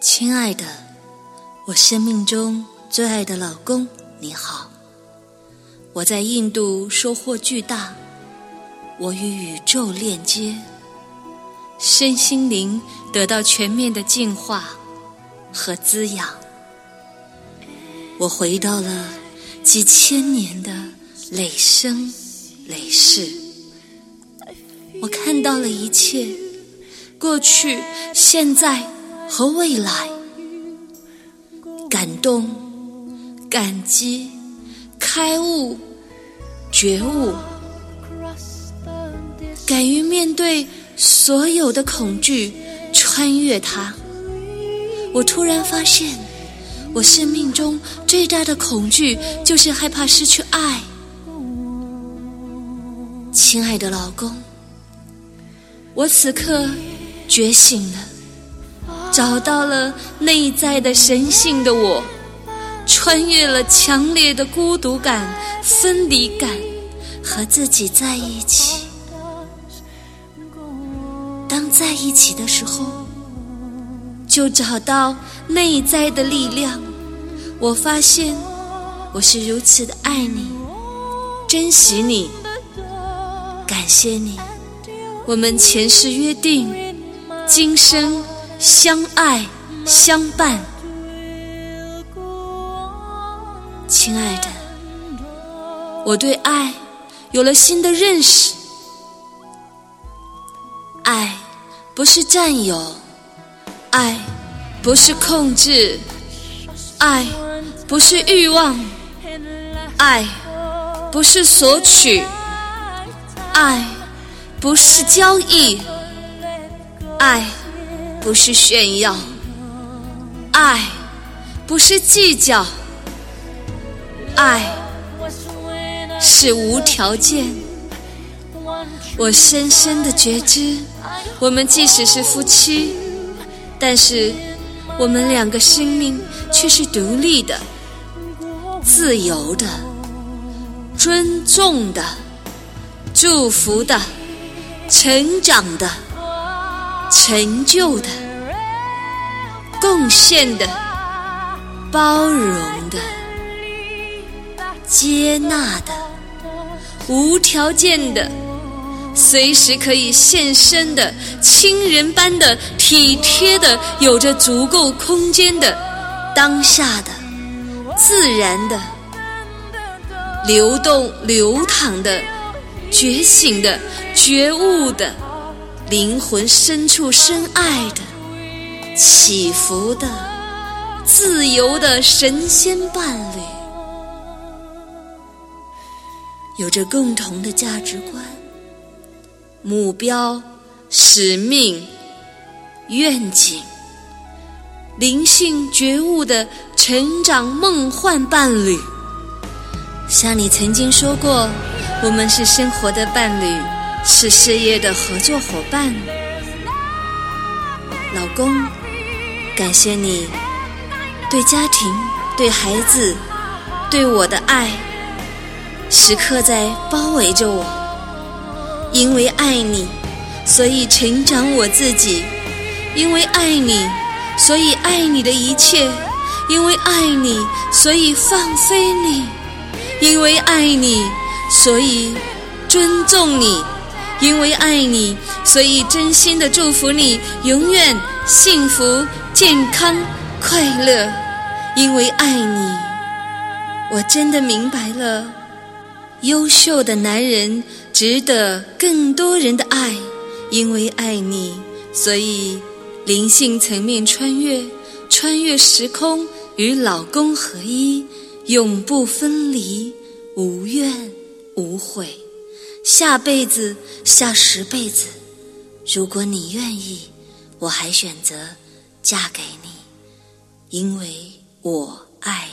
亲爱的，我生命中最爱的老公，你好。我在印度收获巨大，我与宇宙链接，身心灵得到全面的净化和滋养。我回到了几千年的累生累世，我看到了一切，过去、现在。和未来，感动、感激、开悟、觉悟，敢于面对所有的恐惧，穿越它。我突然发现，我生命中最大的恐惧就是害怕失去爱。亲爱的老公，我此刻觉醒了。找到了内在的神性的我，穿越了强烈的孤独感、分离感，和自己在一起。当在一起的时候，就找到内在的力量。我发现我是如此的爱你，珍惜你，感谢你。我们前世约定，今生。相爱相伴，亲爱的，我对爱有了新的认识。爱不是占有，爱不是控制，爱不是欲望，爱不是索取，爱不是交易，爱。不是炫耀，爱不是计较，爱是无条件。我深深的觉知，我们即使是夫妻，但是我们两个生命却是独立的、自由的、尊重的、祝福的、成长的。成就的、贡献的、包容的、接纳的、无条件的、随时可以现身的、亲人般的、体贴的、有着足够空间的、当下的、自然的、流动流淌的、觉醒的、觉悟的。灵魂深处深爱的、起伏的、自由的神仙伴侣，有着共同的价值观、目标、使命、愿景，灵性觉悟的成长梦幻伴侣。像你曾经说过，我们是生活的伴侣。是事业的合作伙伴，老公，感谢你对家庭、对孩子、对我的爱，时刻在包围着我。因为爱你，所以成长我自己；因为爱你，所以爱你的一切；因为爱你，所以放飞你；因为爱你，所以尊重你。因为爱你，所以真心的祝福你永远幸福、健康、快乐。因为爱你，我真的明白了，优秀的男人值得更多人的爱。因为爱你，所以灵性层面穿越，穿越时空，与老公合一，永不分离，无怨无悔。下辈子，下十辈子，如果你愿意，我还选择嫁给你，因为我爱。